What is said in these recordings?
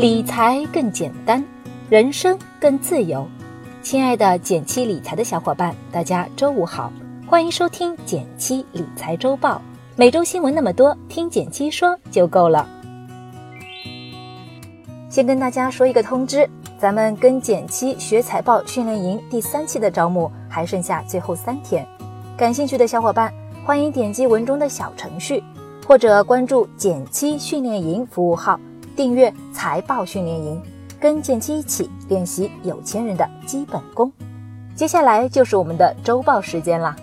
理财更简单，人生更自由。亲爱的减七理财的小伙伴，大家周五好，欢迎收听减七理财周报。每周新闻那么多，听减七说就够了。先跟大家说一个通知，咱们跟减七学财报训练营第三期的招募还剩下最后三天，感兴趣的小伙伴欢迎点击文中的小程序，或者关注减七训练营服务号。订阅财报训练营，跟简七一起练习有钱人的基本功。接下来就是我们的周报时间啦。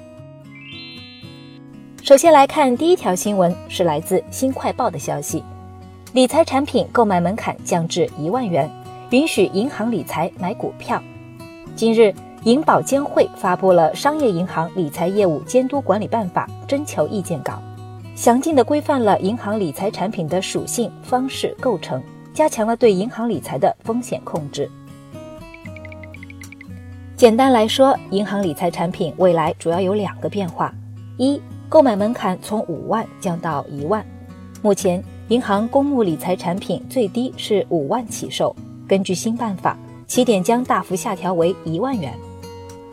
首先来看第一条新闻，是来自新快报的消息：理财产品购买门槛降至一万元，允许银行理财买股票。今日，银保监会发布了《商业银行理财业务监督管理办法》征求意见稿。详尽地规范了银行理财产品的属性、方式、构成，加强了对银行理财的风险控制。简单来说，银行理财产品未来主要有两个变化：一、购买门槛从五万降到一万。目前，银行公募理财产品最低是五万起售，根据新办法，起点将大幅下调为一万元。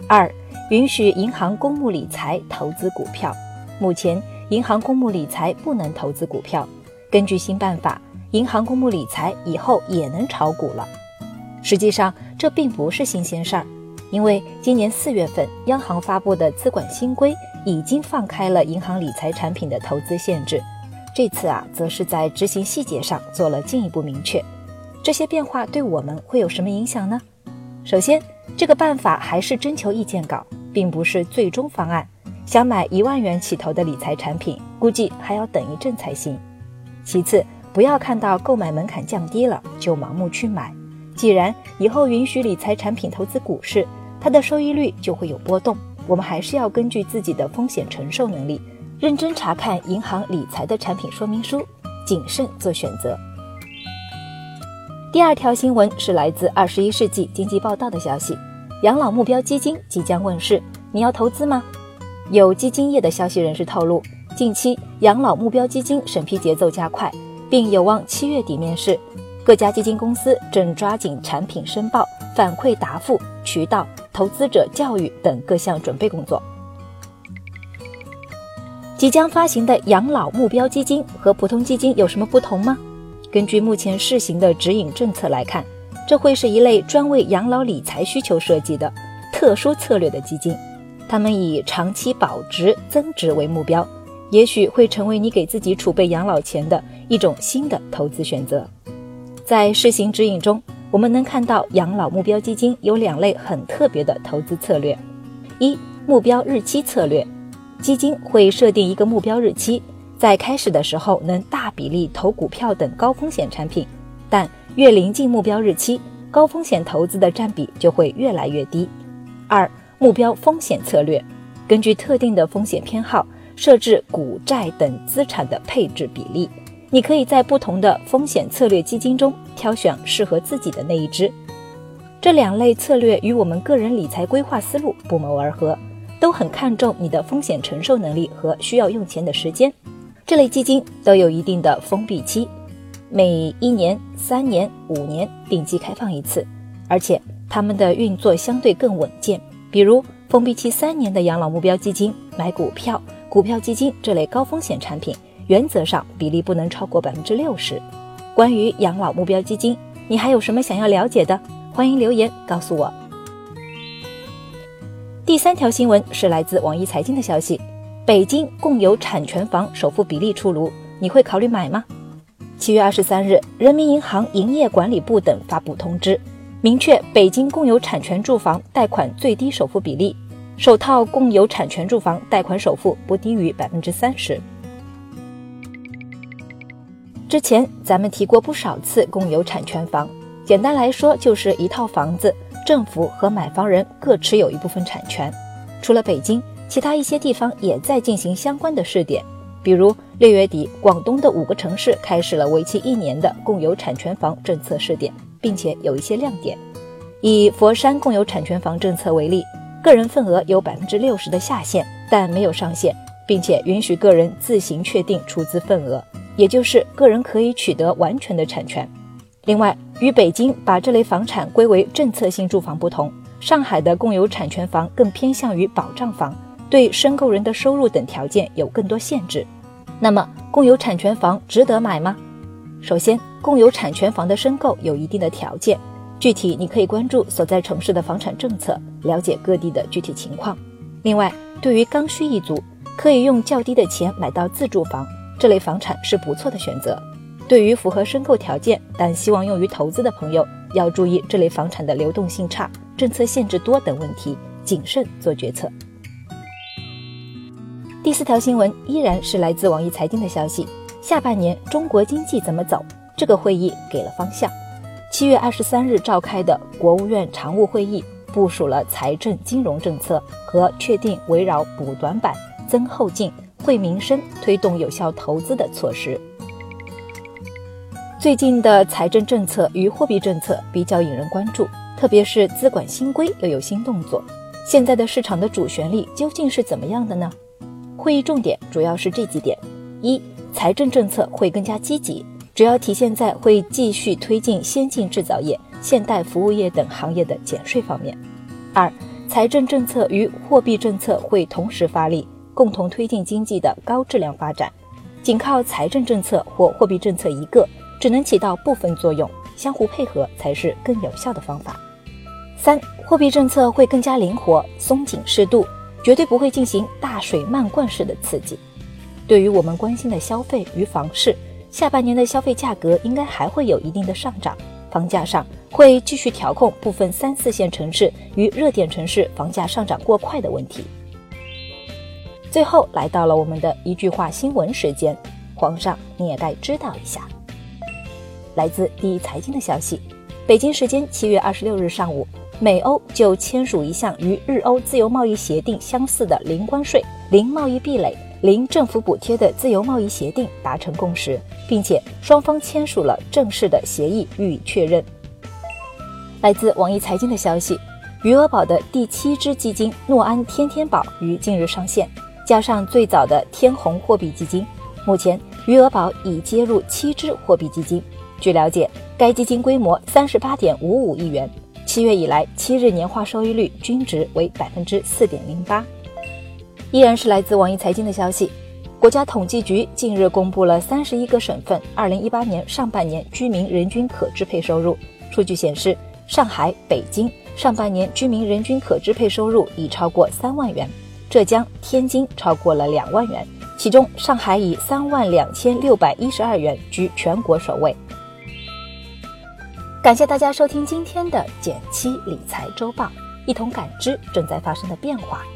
二、允许银行公募理财投资股票，目前。银行公募理财不能投资股票，根据新办法，银行公募理财以后也能炒股了。实际上，这并不是新鲜事儿，因为今年四月份央行发布的资管新规已经放开了银行理财产品的投资限制。这次啊，则是在执行细节上做了进一步明确。这些变化对我们会有什么影响呢？首先，这个办法还是征求意见稿，并不是最终方案。想买一万元起投的理财产品，估计还要等一阵才行。其次，不要看到购买门槛降低了就盲目去买。既然以后允许理财产品投资股市，它的收益率就会有波动。我们还是要根据自己的风险承受能力，认真查看银行理财的产品说明书，谨慎做选择。第二条新闻是来自《二十一世纪经济报道》的消息：养老目标基金即将问世，你要投资吗？有基金业的消息人士透露，近期养老目标基金审批节奏加快，并有望七月底面世。各家基金公司正抓紧产品申报、反馈答复、渠道、投资者教育等各项准备工作。即将发行的养老目标基金和普通基金有什么不同吗？根据目前试行的指引政策来看，这会是一类专为养老理财需求设计的特殊策略的基金。他们以长期保值增值为目标，也许会成为你给自己储备养老钱的一种新的投资选择。在试行指引中，我们能看到养老目标基金有两类很特别的投资策略：一、目标日期策略，基金会设定一个目标日期，在开始的时候能大比例投股票等高风险产品，但越临近目标日期，高风险投资的占比就会越来越低。二、目标风险策略，根据特定的风险偏好设置股债等资产的配置比例。你可以在不同的风险策略基金中挑选适合自己的那一支。这两类策略与我们个人理财规划思路不谋而合，都很看重你的风险承受能力和需要用钱的时间。这类基金都有一定的封闭期，每一年、三年、五年定期开放一次，而且它们的运作相对更稳健。比如封闭期三年的养老目标基金，买股票、股票基金这类高风险产品，原则上比例不能超过百分之六十。关于养老目标基金，你还有什么想要了解的？欢迎留言告诉我。第三条新闻是来自网易财经的消息：北京共有产权房首付比例出炉，你会考虑买吗？七月二十三日，人民银行营业管理部等发布通知。明确北京共有产权住房贷款最低首付比例，首套共有产权住房贷款首付不低于百分之三十。之前咱们提过不少次共有产权房，简单来说就是一套房子，政府和买房人各持有一部分产权。除了北京，其他一些地方也在进行相关的试点，比如六月底，广东的五个城市开始了为期一年的共有产权房政策试点。并且有一些亮点，以佛山共有产权房政策为例，个人份额有百分之六十的下限，但没有上限，并且允许个人自行确定出资份额，也就是个人可以取得完全的产权。另外，与北京把这类房产归为政策性住房不同，上海的共有产权房更偏向于保障房，对申购人的收入等条件有更多限制。那么，共有产权房值得买吗？首先，共有产权房的申购有一定的条件，具体你可以关注所在城市的房产政策，了解各地的具体情况。另外，对于刚需一族，可以用较低的钱买到自住房，这类房产是不错的选择。对于符合申购条件但希望用于投资的朋友，要注意这类房产的流动性差、政策限制多等问题，谨慎做决策。第四条新闻依然是来自网易财经的消息：下半年中国经济怎么走？这个会议给了方向。七月二十三日召开的国务院常务会议部署了财政金融政策和确定围绕补短板、增后劲、惠民生、推动有效投资的措施。最近的财政政策与货币政策比较引人关注，特别是资管新规又有新动作。现在的市场的主旋律究竟是怎么样的呢？会议重点主要是这几点：一、财政政策会更加积极，主要体现在会继续推进先进制造业、现代服务业等行业的减税方面；二、财政政策与货币政策会同时发力，共同推进经济的高质量发展。仅靠财政政策或货币政策一个。只能起到部分作用，相互配合才是更有效的方法。三、货币政策会更加灵活，松紧适度，绝对不会进行大水漫灌式的刺激。对于我们关心的消费与房市，下半年的消费价格应该还会有一定的上涨，房价上会继续调控部分三四线城市与热点城市房价上涨过快的问题。最后来到了我们的一句话新闻时间，皇上你也该知道一下。来自第一财经的消息，北京时间七月二十六日上午，美欧就签署一项与日欧自由贸易协定相似的零关税、零贸易壁垒、零政府补贴的自由贸易协定达成共识，并且双方签署了正式的协议予以确认。来自网易财经的消息，余额宝的第七支基金诺安天天宝于近日上线，加上最早的天弘货币基金，目前余额宝已接入七支货币基金。据了解，该基金规模三十八点五五亿元，七月以来七日年化收益率均值为百分之四点零八。依然是来自网易财经的消息，国家统计局近日公布了三十一个省份二零一八年上半年居民人均可支配收入。数据显示，上海、北京上半年居民人均可支配收入已超过三万元，浙江、天津超过了两万元，其中上海以三万两千六百一十二元居全国首位。感谢大家收听今天的减七理财周报，一同感知正在发生的变化，